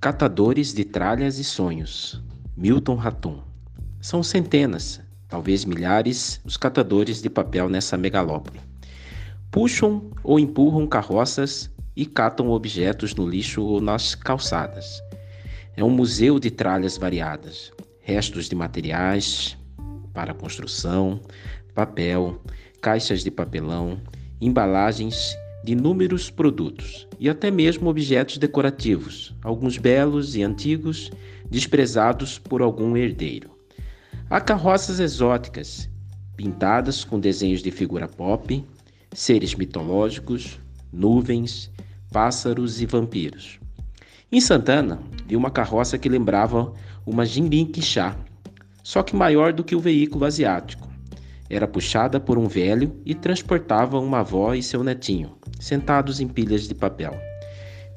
Catadores de tralhas e sonhos. Milton Ratum. São centenas, talvez milhares, os catadores de papel nessa megalópole. Puxam ou empurram carroças e catam objetos no lixo ou nas calçadas. É um museu de tralhas variadas, restos de materiais para construção, papel, caixas de papelão, embalagens de inúmeros produtos e até mesmo objetos decorativos, alguns belos e antigos, desprezados por algum herdeiro. Há carroças exóticas, pintadas com desenhos de figura pop, seres mitológicos, nuvens, pássaros e vampiros. Em Santana, vi uma carroça que lembrava uma Jinbin-Quixá, só que maior do que o veículo asiático. Era puxada por um velho e transportava uma avó e seu netinho sentados em pilhas de papel.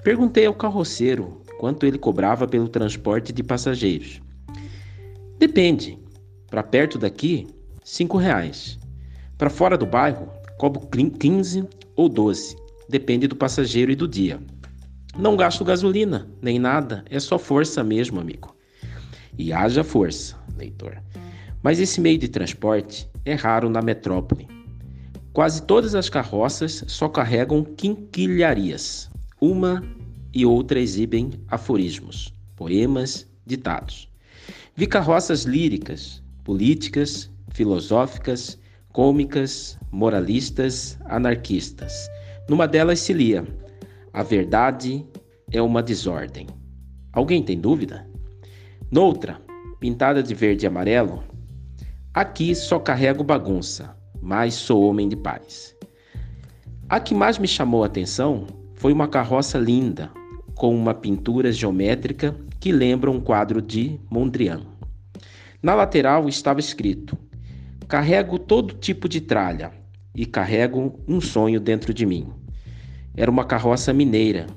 Perguntei ao carroceiro quanto ele cobrava pelo transporte de passageiros. Depende. Para perto daqui, cinco reais. Para fora do bairro, cobro 15 ou 12. Depende do passageiro e do dia. Não gasto gasolina, nem nada, é só força mesmo, amigo. E haja força, leitor. Mas esse meio de transporte é raro na metrópole. Quase todas as carroças só carregam quinquilharias. Uma e outra exibem aforismos, poemas, ditados. Vi carroças líricas, políticas, filosóficas, cômicas, moralistas, anarquistas. Numa delas se lia: A verdade é uma desordem. Alguém tem dúvida? Noutra, pintada de verde e amarelo, aqui só carrego bagunça mas sou homem de paz. A que mais me chamou a atenção foi uma carroça linda, com uma pintura geométrica que lembra um quadro de Mondrian. Na lateral estava escrito: Carrego todo tipo de tralha e carrego um sonho dentro de mim. Era uma carroça mineira,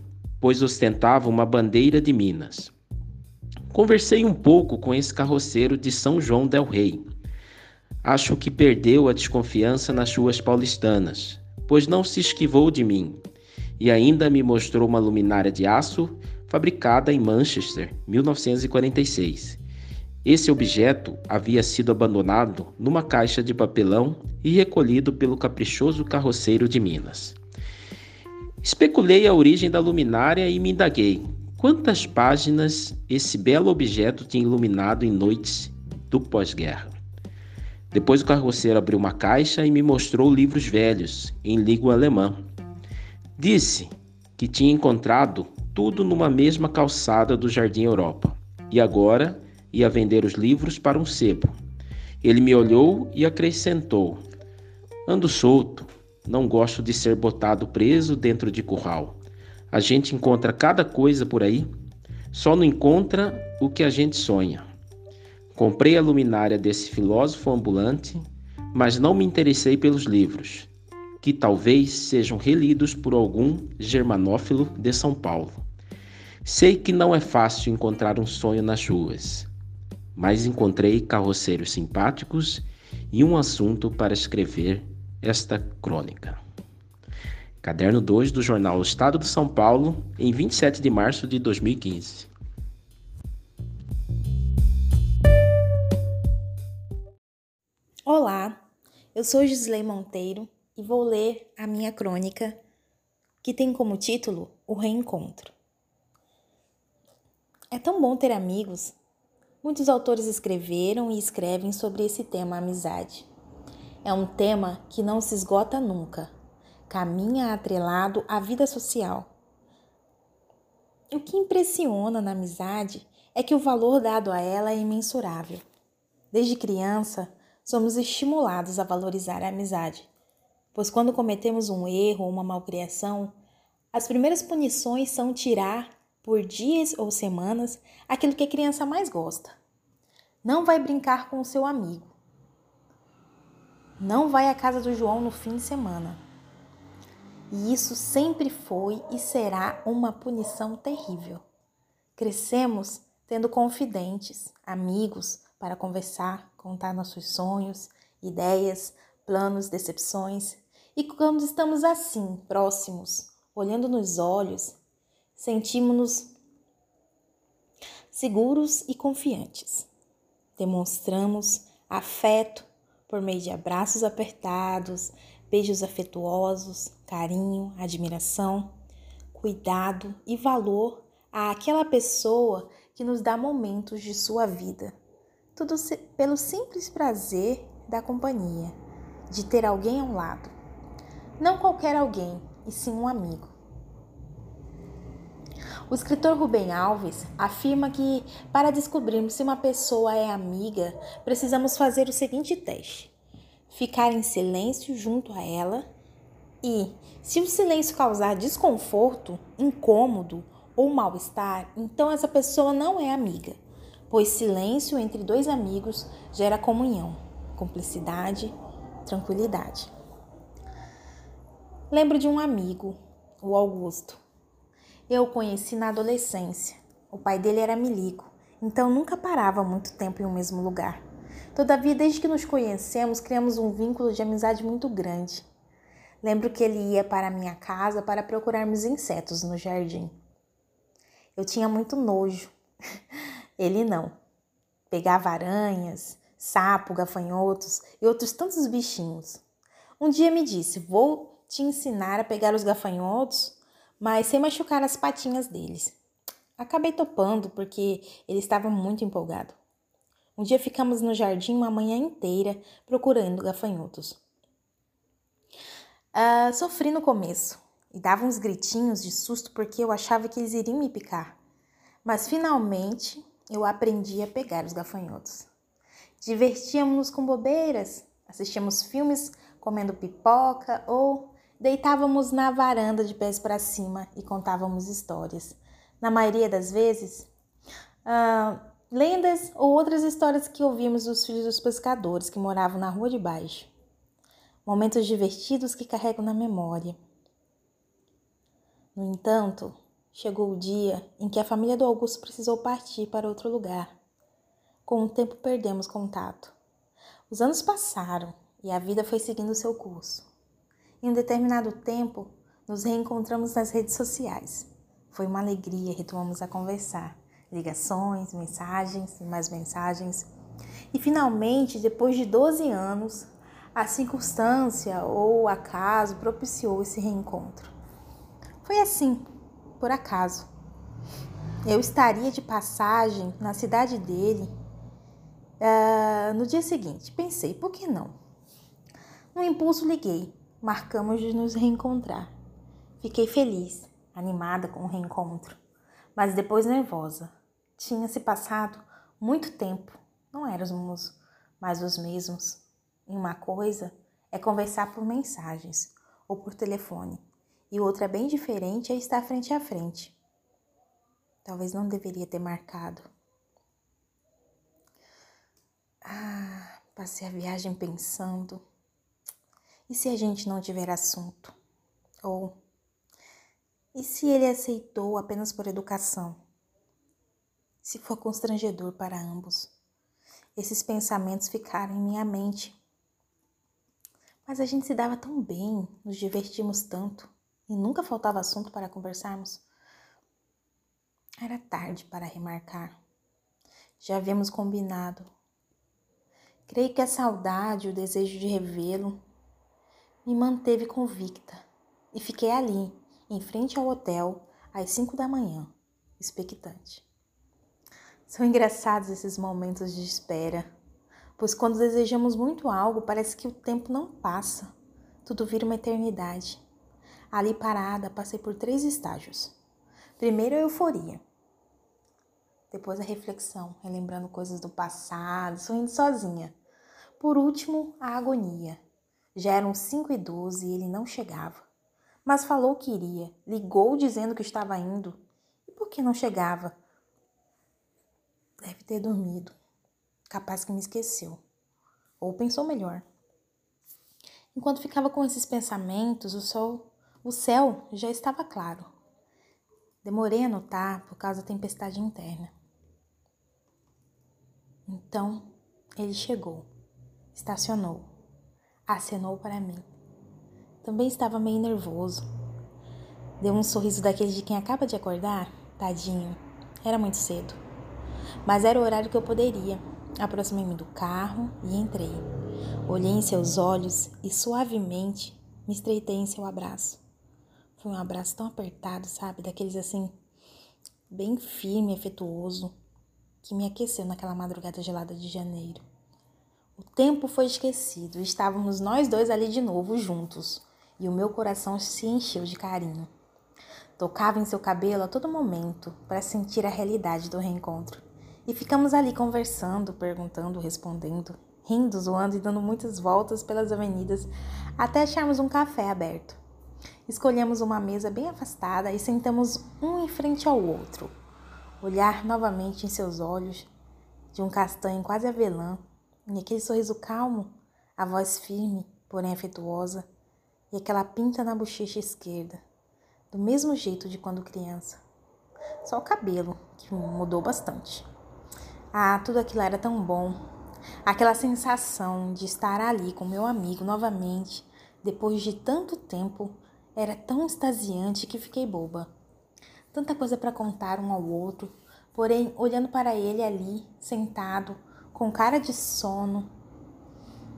pois ostentava uma bandeira de Minas. Conversei um pouco com esse carroceiro de São João del Rei Acho que perdeu a desconfiança nas ruas paulistanas, pois não se esquivou de mim e ainda me mostrou uma luminária de aço fabricada em Manchester, 1946. Esse objeto havia sido abandonado numa caixa de papelão e recolhido pelo caprichoso carroceiro de Minas. Especulei a origem da luminária e me indaguei quantas páginas esse belo objeto tinha iluminado em noites do pós-guerra. Depois o carroceiro abriu uma caixa e me mostrou livros velhos, em língua alemã. Disse que tinha encontrado tudo numa mesma calçada do Jardim Europa e agora ia vender os livros para um sebo. Ele me olhou e acrescentou: Ando solto, não gosto de ser botado preso dentro de curral. A gente encontra cada coisa por aí, só não encontra o que a gente sonha. Comprei a luminária desse filósofo ambulante, mas não me interessei pelos livros, que talvez sejam relidos por algum germanófilo de São Paulo. Sei que não é fácil encontrar um sonho nas ruas, mas encontrei carroceiros simpáticos e um assunto para escrever esta crônica. Caderno 2 do jornal Estado de São Paulo, em 27 de março de 2015. Olá, eu sou Gisley Monteiro e vou ler a minha crônica que tem como título O Reencontro. É tão bom ter amigos. Muitos autores escreveram e escrevem sobre esse tema amizade. É um tema que não se esgota nunca, caminha atrelado à vida social. O que impressiona na amizade é que o valor dado a ela é imensurável. Desde criança, somos estimulados a valorizar a amizade, pois quando cometemos um erro ou uma malcriação, as primeiras punições são tirar, por dias ou semanas, aquilo que a criança mais gosta. Não vai brincar com o seu amigo. Não vai à casa do João no fim de semana. E isso sempre foi e será uma punição terrível. Crescemos tendo confidentes, amigos para conversar, contar nossos sonhos, ideias, planos, decepções. E quando estamos assim, próximos, olhando nos olhos, sentimos-nos seguros e confiantes. Demonstramos afeto por meio de abraços apertados, beijos afetuosos, carinho, admiração, cuidado e valor àquela pessoa que nos dá momentos de sua vida. Tudo pelo simples prazer da companhia, de ter alguém ao lado. Não qualquer alguém, e sim um amigo. O escritor Rubem Alves afirma que, para descobrirmos se uma pessoa é amiga, precisamos fazer o seguinte teste: ficar em silêncio junto a ela e, se o silêncio causar desconforto, incômodo ou mal-estar, então essa pessoa não é amiga, pois silêncio entre dois amigos gera comunhão, cumplicidade, tranquilidade. Lembro de um amigo, o Augusto. Eu o conheci na adolescência. O pai dele era milico, então nunca parava muito tempo em um mesmo lugar. Todavia, desde que nos conhecemos, criamos um vínculo de amizade muito grande. Lembro que ele ia para a minha casa para procurarmos insetos no jardim. Eu tinha muito nojo. Ele não. Pegava aranhas, sapo, gafanhotos e outros tantos bichinhos. Um dia me disse: Vou te ensinar a pegar os gafanhotos mas sem machucar as patinhas deles. Acabei topando porque ele estava muito empolgado. Um dia ficamos no jardim uma manhã inteira procurando gafanhotos. Uh, sofri no começo e dava uns gritinhos de susto porque eu achava que eles iriam me picar. Mas finalmente eu aprendi a pegar os gafanhotos. Divertíamos-nos com bobeiras, assistíamos filmes comendo pipoca ou Deitávamos na varanda de pés para cima e contávamos histórias. Na maioria das vezes, uh, lendas ou outras histórias que ouvimos dos filhos dos pescadores que moravam na rua de baixo. Momentos divertidos que carrego na memória. No entanto, chegou o dia em que a família do Augusto precisou partir para outro lugar. Com o tempo perdemos contato. Os anos passaram e a vida foi seguindo seu curso. Em um determinado tempo, nos reencontramos nas redes sociais. Foi uma alegria, retomamos a conversar. Ligações, mensagens e mais mensagens. E finalmente, depois de 12 anos, a circunstância ou o acaso propiciou esse reencontro. Foi assim, por acaso. Eu estaria de passagem na cidade dele uh, no dia seguinte. Pensei, por que não? No impulso, liguei marcamos de nos reencontrar. Fiquei feliz, animada com o reencontro, mas depois nervosa. Tinha se passado muito tempo, não éramos mais os mesmos. E uma coisa é conversar por mensagens ou por telefone, e outra bem diferente é estar frente a frente. Talvez não deveria ter marcado. Ah, passei a viagem pensando e se a gente não tiver assunto? Ou e se ele aceitou apenas por educação? Se for constrangedor para ambos? Esses pensamentos ficaram em minha mente. Mas a gente se dava tão bem, nos divertimos tanto e nunca faltava assunto para conversarmos. Era tarde para remarcar. Já havíamos combinado. Creio que a saudade, o desejo de revê-lo, me manteve convicta e fiquei ali, em frente ao hotel, às cinco da manhã, expectante. São engraçados esses momentos de espera, pois quando desejamos muito algo, parece que o tempo não passa, tudo vira uma eternidade. Ali parada, passei por três estágios. Primeiro, a euforia. Depois, a reflexão, relembrando coisas do passado, sorrindo sozinha. Por último, a agonia, já eram cinco e doze e ele não chegava. Mas falou que iria, ligou dizendo que estava indo. E por que não chegava? Deve ter dormido. Capaz que me esqueceu. Ou pensou melhor. Enquanto ficava com esses pensamentos, o sol, o céu já estava claro. Demorei a notar por causa da tempestade interna. Então, ele chegou, estacionou acenou para mim. Também estava meio nervoso. Deu um sorriso daquele de quem acaba de acordar. Tadinho, era muito cedo. mas era o horário que eu poderia. Aproximei-me do carro e entrei. Olhei em seus olhos e suavemente me estreitei em seu abraço. Foi um abraço tão apertado, sabe? Daqueles assim, bem firme afetuoso, que me aqueceu naquela madrugada gelada de janeiro. O tempo foi esquecido, estávamos nós dois ali de novo, juntos, e o meu coração se encheu de carinho. Tocava em seu cabelo a todo momento para sentir a realidade do reencontro. E ficamos ali conversando, perguntando, respondendo, rindo, zoando e dando muitas voltas pelas avenidas até acharmos um café aberto. Escolhemos uma mesa bem afastada e sentamos um em frente ao outro. Olhar novamente em seus olhos, de um castanho quase avelã, e aquele sorriso calmo, a voz firme, porém afetuosa, e aquela pinta na bochecha esquerda, do mesmo jeito de quando criança. Só o cabelo, que mudou bastante. Ah, tudo aquilo era tão bom. Aquela sensação de estar ali com meu amigo novamente, depois de tanto tempo, era tão extasiante que fiquei boba. Tanta coisa para contar um ao outro, porém, olhando para ele ali, sentado, com cara de sono,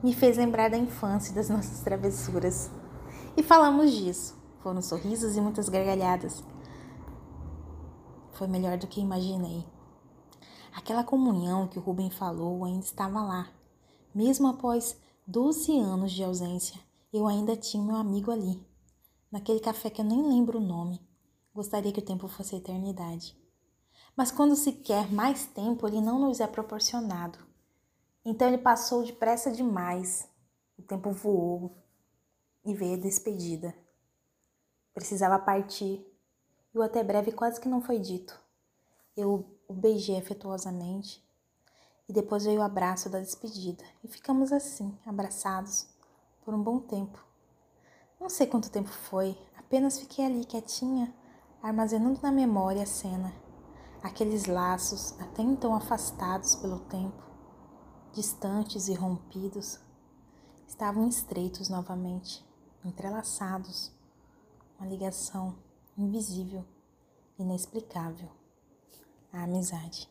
me fez lembrar da infância e das nossas travessuras. E falamos disso. Foram sorrisos e muitas gargalhadas. Foi melhor do que imaginei. Aquela comunhão que o Rubem falou ainda estava lá. Mesmo após 12 anos de ausência, eu ainda tinha meu amigo ali. Naquele café que eu nem lembro o nome. Gostaria que o tempo fosse eternidade. Mas quando se quer mais tempo, ele não nos é proporcionado. Então ele passou depressa demais. O tempo voou e veio a despedida. Precisava partir e o até breve quase que não foi dito. Eu o beijei afetuosamente e depois veio o abraço da despedida e ficamos assim, abraçados, por um bom tempo. Não sei quanto tempo foi, apenas fiquei ali quietinha, armazenando na memória a cena, aqueles laços até então afastados pelo tempo distantes e rompidos, estavam estreitos novamente, entrelaçados, uma ligação invisível, inexplicável, a amizade.